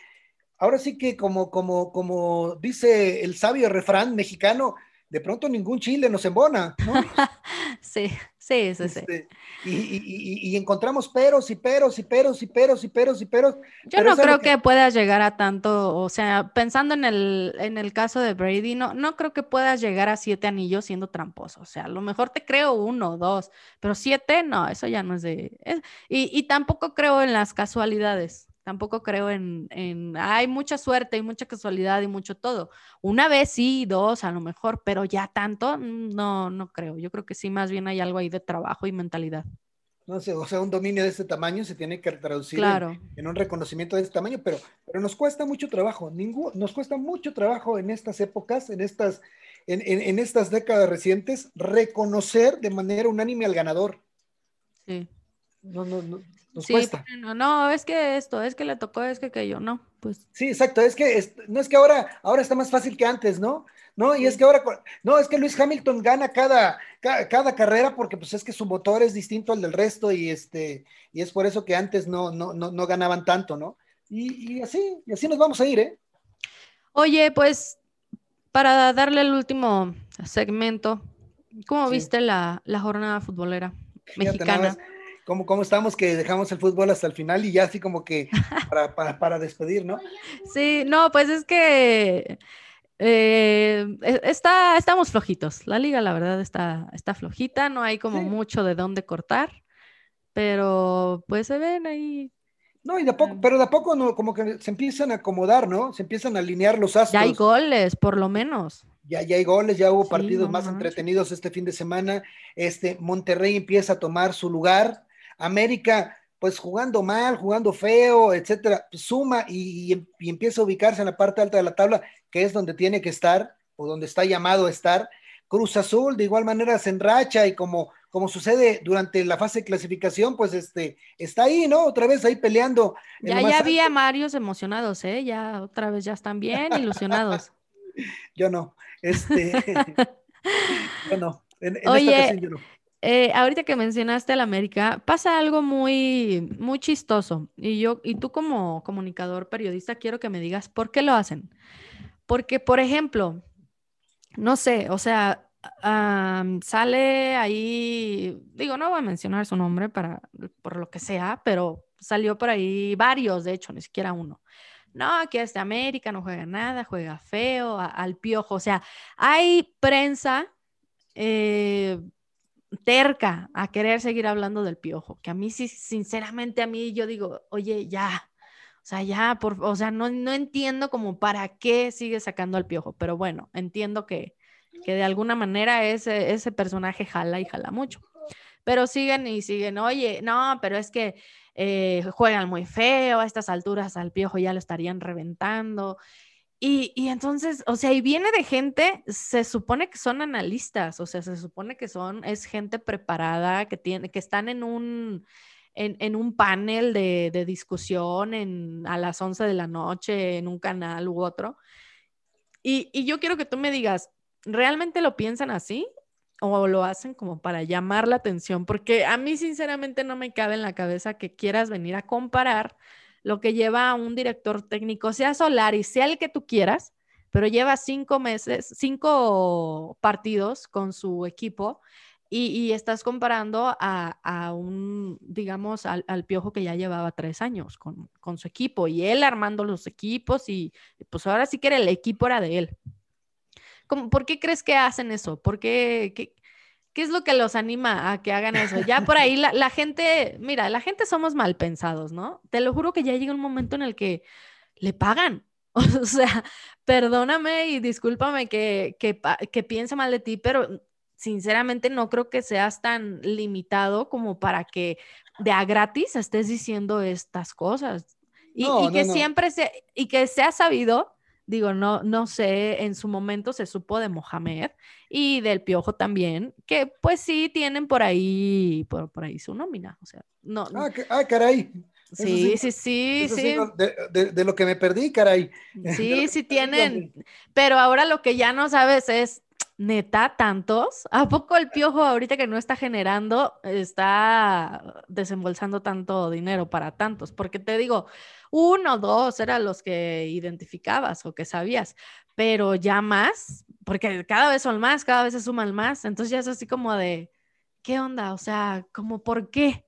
ahora sí que como, como, como dice el sabio refrán mexicano, de pronto ningún chile nos embona, ¿no? sí, sí, sí, este, Y, encontramos peros y peros y peros y peros y peros y peros. Yo no creo que... puedas llegar a tanto, o sea, pensando en el, en el caso de Brady, no, no creo que puedas llegar a siete anillos siendo tramposo. O sea, a lo mejor te creo uno o dos, pero siete, no, eso ya no es de... y tampoco creo en las casualidades. Tampoco creo en, en, hay mucha suerte, hay mucha casualidad y mucho todo. Una vez sí, dos a lo mejor, pero ya tanto, mm, no, no creo. Yo creo que sí, más bien hay algo ahí de trabajo y mentalidad. No sé, o sea, un dominio de este tamaño se tiene que traducir en, un reconocimiento de este tamaño, pero, pero nos cuesta mucho trabajo, ningún, nos cuesta mucho trabajo en estas épocas, en estas, en, en estas décadas recientes, reconocer de manera unánime al ganador. Sí. No, no, no, nos sí, cuesta. No, no, es que esto, es que le tocó, es que, que yo, no, pues. Sí, exacto, es que no es que ahora, ahora está más fácil que antes, ¿no? No, y es que ahora, no, es que Luis Hamilton gana cada, cada, carrera porque pues es que su motor es distinto al del resto y este, y es por eso que antes no, no, no, no ganaban tanto, ¿no? Y, y, así, y así nos vamos a ir, ¿eh? Oye, pues, para darle el último segmento, ¿cómo viste la, la jornada futbolera mexicana? ¿Cómo, ¿Cómo estamos que dejamos el fútbol hasta el final y ya así como que para, para, para despedir, ¿no? Sí, no, pues es que eh, e, está, estamos flojitos. La liga, la verdad, está, está flojita, no hay como mucho de dónde cortar, pero pues se ven ahí. No, y de poco, pero de a poco no, como que se empiezan a acomodar, ¿no? Se empiezan a alinear los astros. Ya hay goles, por lo menos. Ya, ya hay goles, ya hubo partidos más entretenidos este fin de semana. Este Monterrey empieza a tomar su lugar. América, pues jugando mal, jugando feo, etcétera, suma y, empieza a ubicarse en la parte alta de la tabla, que es donde tiene que estar o donde está llamado a estar. Cruz Azul de igual manera se enracha y como, como sucede durante la fase de clasificación, pues este, está ahí, ¿no? Otra vez ahí peleando. Ya, ya había Marios emocionados, ¿eh? Ya otra vez ya están bien ilusionados. yo no, este, yo no. En, Oye, yo no. Eh, ahorita que mencionaste al América, pasa algo muy, muy chistoso. Y yo, y tú como comunicador, periodista, quiero que me digas por qué lo hacen. Porque, por ejemplo, no sé, o sea, sale ahí, digo, no voy a mencionar su nombre para, por lo que sea, pero salió por ahí varios, de hecho, ni siquiera uno. No, que este América no juega nada, juega feo, al piojo. O sea, hay prensa eh, terca a querer seguir hablando del piojo, que a mí sí, sinceramente a mí yo digo, oye, ya, o sea, ya, por, o sea, no, no entiendo como para qué sigue sacando al piojo, pero bueno, entiendo que, que de alguna manera ese, ese personaje jala y jala mucho. Pero siguen y siguen, oye, no, pero es que eh, juegan muy feo, a estas alturas al piojo ya lo estarían reventando. Y, entonces, o sea, y viene de gente, se supone que son analistas, o sea, se supone que son, es gente preparada, que, tiene, que están en un, en, un panel de, discusión a las 11 de la noche en un canal u otro. Y yo quiero que tú me digas, ¿realmente lo piensan así? ¿O lo hacen como para llamar la atención? Porque a mí sinceramente no me cabe en la cabeza que quieras venir a comparar lo que lleva a un director técnico, sea Solari, sea el que tú quieras, pero lleva cinco meses, cinco partidos con su equipo y, estás comparando a, un, digamos, al, piojo que ya llevaba tres años con, su equipo y él armando los equipos y pues ahora sí que era el equipo era de él. ¿Por qué crees que hacen eso? ¿Por qué, qué, ¿Qué es lo que los anima a que hagan eso? Ya por ahí la, gente, mira, la gente somos mal pensados, ¿no? Te lo juro que ya llega un momento en el que le pagan. O sea, perdóname y discúlpame que, que, que piense mal de ti, pero sinceramente no creo que seas tan limitado como para que de a gratis estés diciendo estas cosas. Y, que siempre se, y que sea sabido Digo, no, no sé, en su momento se supo de Mohamed y del Piojo también, que pues sí tienen por ahí, por, por ahí su nómina. O sea, no. Ah, ah caray. Sí, sí, sí, sí. de, lo que me perdí, caray. Sí, sí tienen. Pero ahora lo que ya no sabes es, neta, tantos. ¿A poco el piojo ahorita que no está generando, está desembolsando tanto dinero para tantos? Porque te digo, uno, dos eran los que identificabas o que sabías, pero ya más, porque cada vez son más, cada vez se suman más, entonces ya es así como de, ¿qué onda? O sea, como por qué?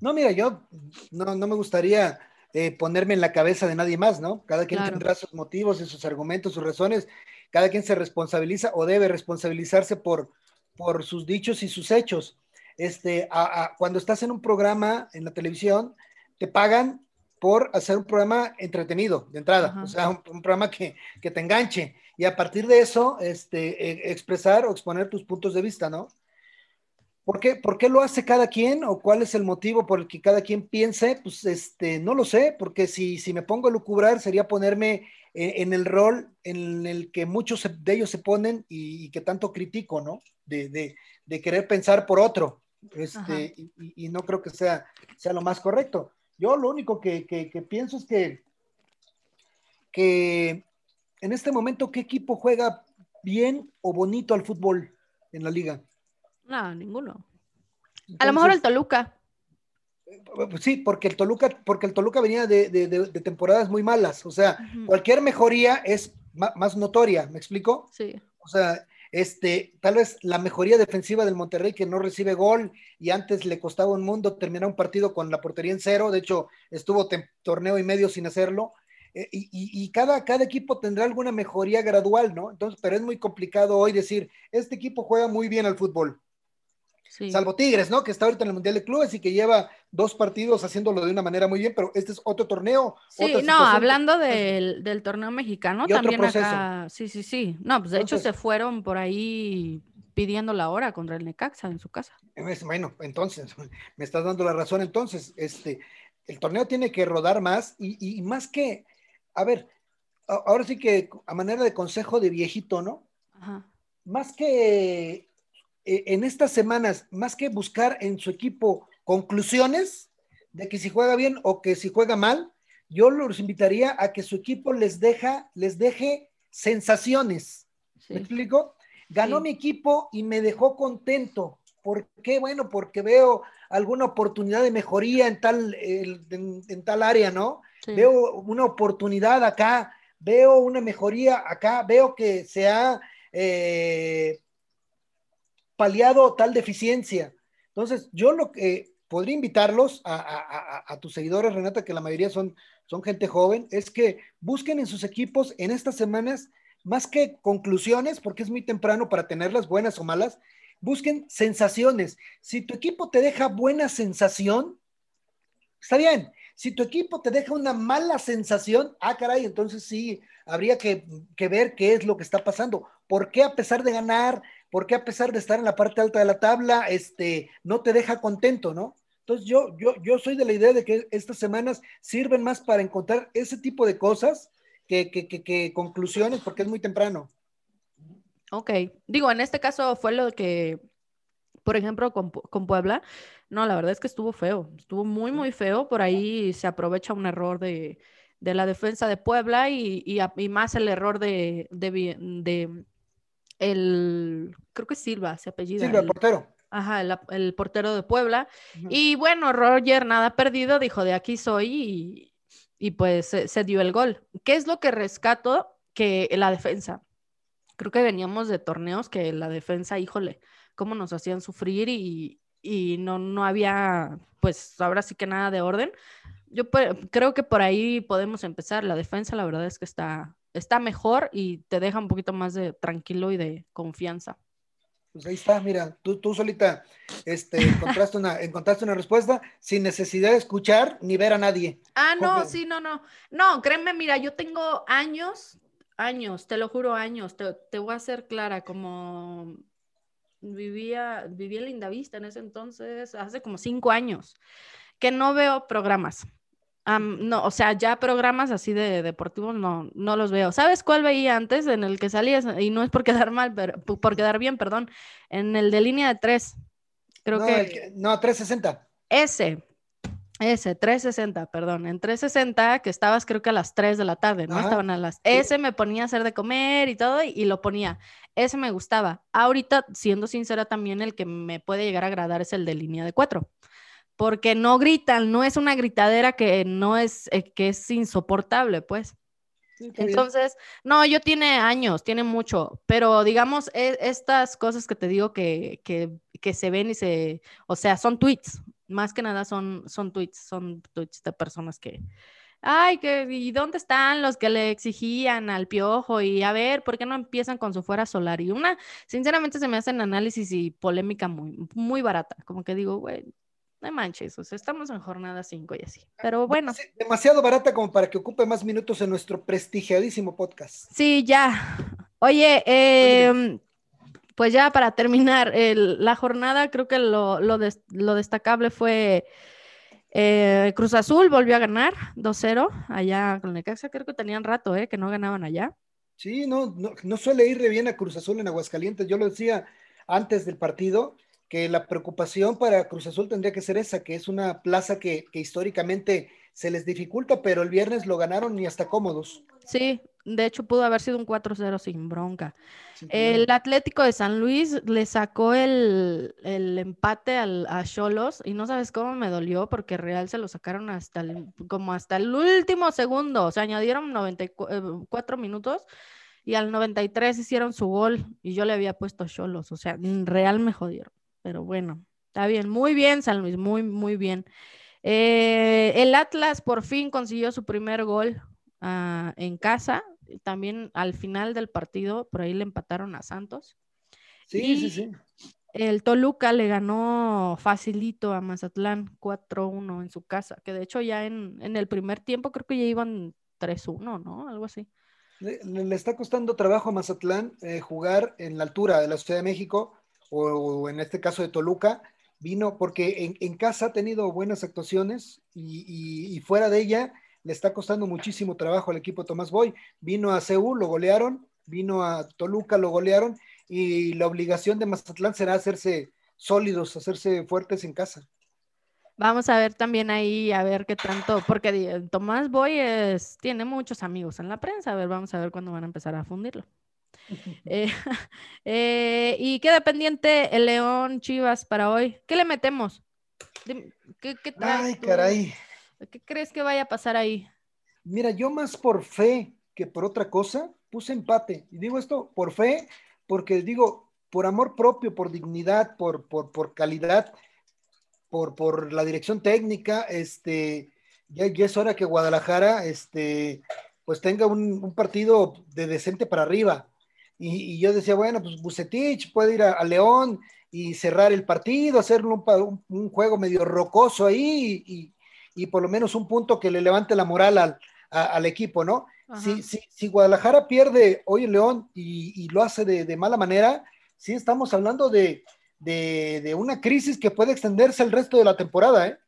No, mira, yo no, me gustaría eh, ponerme en la cabeza de nadie más, ¿no? Cada quien tendrá sus motivos y sus argumentos, sus razones, cada quien se responsabiliza o debe responsabilizarse por, por sus dichos y sus hechos. Este, cuando estás en un programa en la televisión, te pagan por hacer un programa entretenido de entrada, o sea, un, programa que, te enganche y a partir de eso este, e, expresar o exponer tus puntos de vista, ¿no? ¿Por qué, ¿Por qué, lo hace cada quien o cuál es el motivo por el que cada quien piense? Pues este, no lo sé, porque si, si me pongo a lucubrar sería ponerme en, el rol en el que muchos de ellos se ponen y, que tanto critico, ¿no? De, querer pensar por otro, este, y, y, no creo que sea, sea lo más correcto. Yo lo único que, pienso es que, que en este momento, ¿qué equipo juega bien o bonito al fútbol en la liga? No, ninguno. a lo mejor el Toluca. Pues sí, porque el Toluca, porque el Toluca venía de, temporadas muy malas. O sea, cualquier mejoría es más notoria, ¿me explico? Sí. O sea, este, tal vez la mejoría defensiva del Monterrey que no recibe gol y antes le costaba un mundo terminar un partido con la portería en cero, de hecho estuvo torneo y medio sin hacerlo, eh, y, cada, cada equipo tendrá alguna mejoría gradual, ¿no? Entonces, pero es muy complicado hoy decir, este equipo juega muy bien al fútbol. Salvo Tigres, ¿no? Que está ahorita en el Mundial de Clubes y que lleva dos partidos haciéndolo de una manera muy bien, pero este es otro torneo. Sí, no, hablando del, del, torneo mexicano, también acá. Sí, sí, sí. No, pues de hecho se fueron por ahí pidiendo la hora contra el Necaxa en su casa. Bueno, entonces, me estás dando la razón. Entonces, este, el torneo tiene que rodar más y, y más que, a ver, ahora sí que a manera de consejo de viejito, ¿no? Ajá. Más que eh, en estas semanas, más que buscar en su equipo conclusiones de que si juega bien o que si juega mal, yo los invitaría a que su equipo les deja, les deje sensaciones. ¿Me explico? Ganó mi equipo y me dejó contento. ¿Por qué? Bueno, porque veo alguna oportunidad de mejoría en tal, en, tal área, ¿no? Veo una oportunidad acá, veo una mejoría acá, veo que se ha eh, paliado tal deficiencia. Entonces, yo lo que podría invitarlos a, tus seguidores, Renata, que la mayoría son, gente joven, es que busquen en sus equipos en estas semanas, más que conclusiones, porque es muy temprano para tenerlas buenas o malas, busquen sensaciones. Si tu equipo te deja buena sensación, está bien. Si tu equipo te deja una mala sensación, ah, caray, entonces sí, habría que, que ver qué es lo que está pasando. ¿Por qué a pesar de ganar, por qué a pesar de estar en la parte alta de la tabla, este, no te deja contento, ¿no? Entonces yo, yo, yo soy de la idea de que estas semanas sirven más para encontrar ese tipo de cosas que, conclusiones, porque es muy temprano. Ok, digo, en este caso fue lo que, por ejemplo, con, Puebla, no, la verdad es que estuvo feo, estuvo muy, muy feo, por ahí se aprovecha un error de, la defensa de Puebla y, y, más el error de, de, el, creo que Silva, se apellida. Silva, el portero. Ajá, el, portero de Puebla. Y bueno, Roger, nada perdido, dijo, de aquí soy y, pues se, dio el gol. ¿Qué es lo que rescato? Que la defensa. Creo que veníamos de torneos que la defensa, híjole, cómo nos hacían sufrir y, no, no había, pues ahora sí que nada de orden. Yo creo que por ahí podemos empezar. La defensa, la verdad es que está, está mejor y te deja un poquito más de tranquilo y de confianza. Pues ahí está, mira, tú, tú solita este, encontraste, una, encontraste una respuesta sin necesidad de escuchar ni ver a nadie. Ah, no, sí, no, no. No, créeme, mira, yo tengo años, años, te lo juro, años, te, te voy a ser clara, como vivía, vivía en Lindavista en ese entonces, hace como cinco años, que no veo programas no, o sea, ya programas así de deportivos no, no los veo. ¿Sabes cuál veía antes en el que salías? Y no es por quedar mal, pero por quedar bien, perdón. En el de línea de tres. Creo no, que, No, 360. Ese. Ese, 360, perdón. En 360, que estabas creo que a las 3 de la tarde, ¿no? Estaban a las... Ese me ponía a hacer de comer y todo, y, lo ponía. Ese me gustaba. Ahorita, siendo sincera, también el que me puede llegar a agradar es el de línea de 4 porque no gritan, no es una gritadera que no es, eh, que es insoportable, pues. Entonces, no, yo tiene años, tiene mucho, pero digamos, e, estas cosas que te digo que, que, se ven y se, o sea, son tweets, más que nada son, son tweets, son tweets de personas que, ay, que, ¿y dónde están los que le exigían al piojo? Y a ver, ¿por qué no empiezan con su fuera solar? Y una, sinceramente se me hacen análisis y polémica muy, muy barata, como que digo, güey, no manches, o sea, estamos en jornada 5 y así. Pero bueno. Demasiado barata como para que ocupe más minutos en nuestro prestigiadísimo podcast. Sí, ya. Oye, em, pues ya para terminar la jornada, creo que lo, destacable fue eh, Cruz Azul volvió a ganar 2-0 allá con Necaxa. Creo que tenían rato, ¿eh? Que no ganaban allá. Sí, no, no, no suele ir bien a Cruz Azul en Aguascalientes. Yo lo decía antes del partido que la preocupación para Cruz Azul tendría que ser esa, que es una plaza que, históricamente se les dificulta, pero el viernes lo ganaron y hasta cómodos. Sí, de hecho pudo haber sido un 4-0 sin bronca. el Atlético de San Luis le sacó el, empate al, a Cholos y no sabes cómo me dolió porque Real se lo sacaron hasta como hasta el último segundo, o sea, añadieron 94 minutos y al 93 hicieron su gol y yo le había puesto Cholos, o sea, Real me jodieron. Pero bueno, está bien, muy bien, San Luis, muy, muy bien. Eh, el Atlas por fin consiguió su primer gol ah, en casa. También al final del partido, por ahí le empataron a Santos. Sí, sí, sí. El Toluca le ganó facilito a Mazatlán 4-1 en su casa, que de hecho ya en, el primer tiempo creo que ya iban 3-1, ¿no? Algo así. Le, está costando trabajo a Mazatlán eh, jugar en la altura de la Ciudad de México o, en este caso de Toluca, vino porque en, casa ha tenido buenas actuaciones y, fuera de ella le está costando muchísimo trabajo al equipo Tomás Boy. Vino a Seúl, lo golearon, vino a Toluca, lo golearon y la obligación de Mazatlán será hacerse sólidos, hacerse fuertes en casa. Vamos a ver también ahí, a ver qué tanto, porque Tomás Boy tiene muchos amigos en la prensa, a ver, vamos a ver cuándo van a empezar a fundirlo. Eh, eh, y queda pendiente el León Chivas para hoy. ¿Qué le metemos? ¿Qué, qué Ay, caray. ¿Qué crees que vaya a pasar ahí? Mira, yo más por fe que por otra cosa puse empate. Y digo esto por fe, porque digo, por amor propio, por dignidad, por, por, por calidad, por, por la dirección técnica, este, ya, ya, es hora que Guadalajara, este, pues tenga un, un partido de decente para arriba. Y, yo decía, bueno, pues Bucetich puede ir a, León y cerrar el partido, hacer un, un, juego medio rocoso ahí y, y, por lo menos un punto que le levante la moral al, al equipo, ¿no? Si, si, si, Guadalajara pierde hoy en León y, lo hace de, de, mala manera, sí estamos hablando de, de, de, una crisis que puede extenderse el resto de la temporada, ¿eh?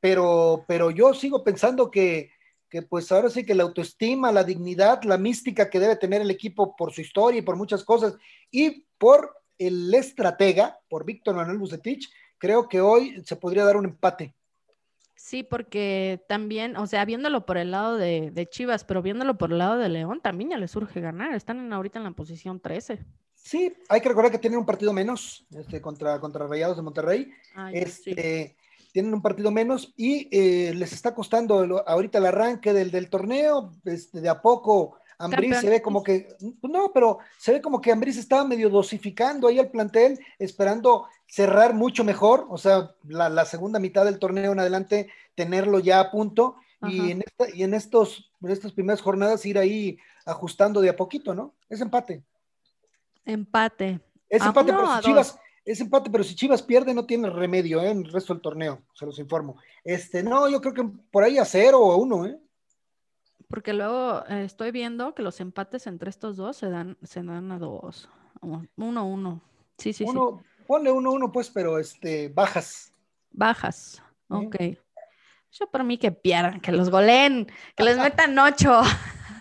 Pero, pero yo sigo pensando que, que pues ahora sí que la autoestima, la dignidad, la mística que debe tener el equipo por su historia y por muchas cosas y por el estratega, por Víctor Manuel Bucetich, creo que hoy se podría dar un empate. Sí, porque también, o sea, viéndolo por el lado de, Chivas, pero viéndolo por el lado de León, también ya le surge ganar. Están ahorita en la posición 13. Sí, hay que recordar que tienen un partido menos este, contra, contra Rayados de Monterrey. este, tienen un partido menos y eh, les está costando ahorita el arranque del, del torneo, este, de a poco Ambris se ve como que, no, pero se ve como que Ambris estaba medio dosificando ahí al plantel, esperando cerrar mucho mejor, o sea, la, segunda mitad del torneo en adelante, tenerlo ya a punto y en, y en, estos, en estas primeras jornadas ir ahí ajustando de a poquito, ¿no? Es empate. Empate. Es empate, pero si Chivas, es empate, pero si Chivas pierde no tiene remedio ¿eh? en el resto del torneo, se los informo. Este, no, yo creo que por ahí a cero o a uno, ¿eh? Porque luego eh, estoy viendo que los empates entre estos dos se dan, se dan a dos. Uno, uno. Sí, sí, uno, sí. Ponle uno, uno, pues, pero este, bajas. Bajas. Ok. Yo por mí que pierdan, que los goleen, que les metan ocho.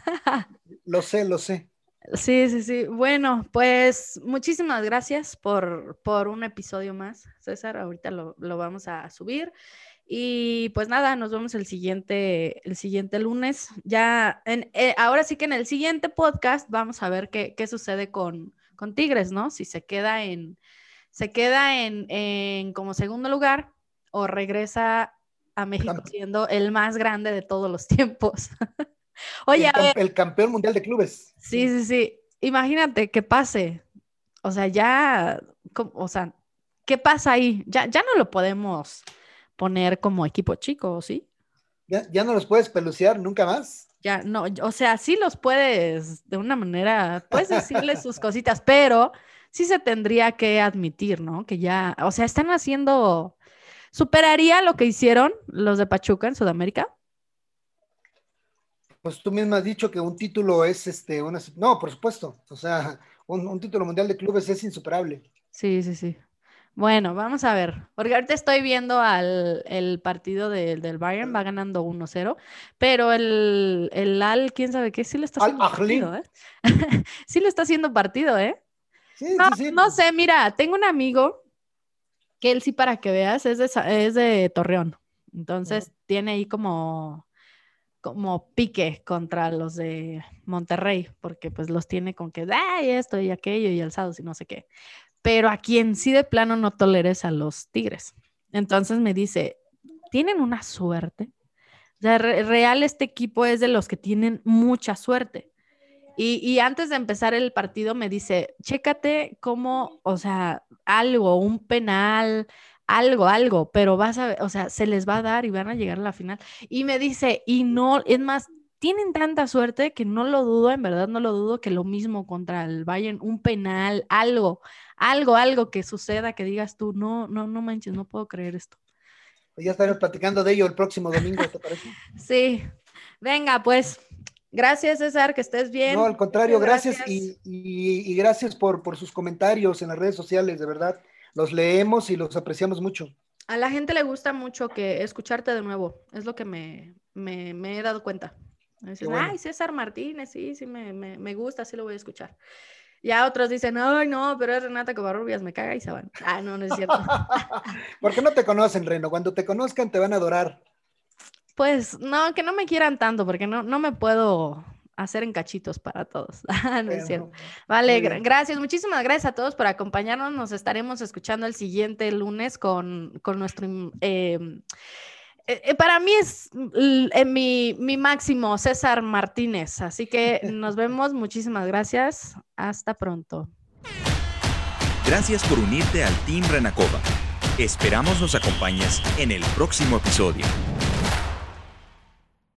lo sé, lo sé. Sí, sí, sí. Bueno, pues muchísimas gracias por, por un episodio más, César. Ahorita lo, lo, vamos a subir. Y pues nada, nos vemos el siguiente, el siguiente lunes. Ya, en, eh, ahora sí que en el siguiente podcast vamos a ver qué, qué sucede con, con, Tigres, ¿no? Si se queda en, se queda en, en como segundo lugar o regresa a México siendo el más grande de todos los tiempos. Oye, el, campeón mundial de clubes. Sí, sí, sí. Imagínate que pase. O sea, ya, o sea, ¿qué pasa ahí? Ya, ya no lo podemos poner como equipo chico, ¿sí? Ya, ya no los puedes peluciar nunca más. Ya, no, o sea, sí los puedes de una manera, puedes decirles sus cositas, pero sí se tendría que admitir, ¿no? Que ya, o sea, están haciendo, superaría lo que hicieron los de Pachuca en Sudamérica. Pues tú misma has dicho que un título es este, una, no, por supuesto, o sea, un, título mundial de clubes es insuperable. Sí, sí, sí. Bueno, vamos a ver, porque ahorita estoy viendo al el partido del Bayern, va ganando 1-0, pero el, el Al, quién sabe qué, sí lo está haciendo partido, ¿eh? sí lo está haciendo partido, ¿eh? Sí, no, sí, sí. no sé, mira, tengo un amigo que él sí, para que veas, es de, es de Torreón, entonces tiene ahí como como pique contra los de Monterrey, porque pues los tiene con que, ay, esto y aquello y alzados y no sé qué. Pero a quien sí de plano no toleres a los Tigres. Entonces me dice, tienen una suerte. O sea, real este equipo es de los que tienen mucha suerte. Y, y, antes de empezar el partido me dice, chécate cómo, o sea, algo, un penal, algo, algo, pero vas a ver, o sea, se les va a dar y van a llegar a la final. Y me dice, y no, es más, tienen tanta suerte que no lo dudo, en verdad no lo dudo, que lo mismo contra el Bayern, un penal, algo, algo, algo que suceda, que digas tú, no, no, no manches, no puedo creer esto. Ya estaremos platicando de ello el próximo domingo, ¿te parece? sí, venga, pues, Gracias, César, que estés bien. No, al contrario, gracias, Y, gracias por, por sus comentarios en las redes sociales, de verdad. Los leemos y los apreciamos mucho. A la gente le gusta mucho que escucharte de nuevo, es lo que me, he dado cuenta. Ay, César Martínez, sí, sí, me, me, gusta, sí lo voy a escuchar. Ya otros dicen, ay, no, pero es Renata Covarrubias, me caga y se van. Ah, no, no es cierto. Porque no te conocen, Reno. Cuando te conozcan te van a adorar. Pues no, que no me quieran tanto, porque no, no me puedo hacer en cachitos para todos. Ah, no es cierto. Vale, gracias. Muchísimas gracias a todos por acompañarnos. Nos estaremos escuchando el siguiente lunes con, con nuestro... Em, eh, eh, para mí es eh, mi, mi, máximo, César Martínez. Así que nos vemos. Muchísimas gracias. Hasta pronto. Gracias por unirte al Team Renacova. Esperamos nos acompañes en el próximo episodio.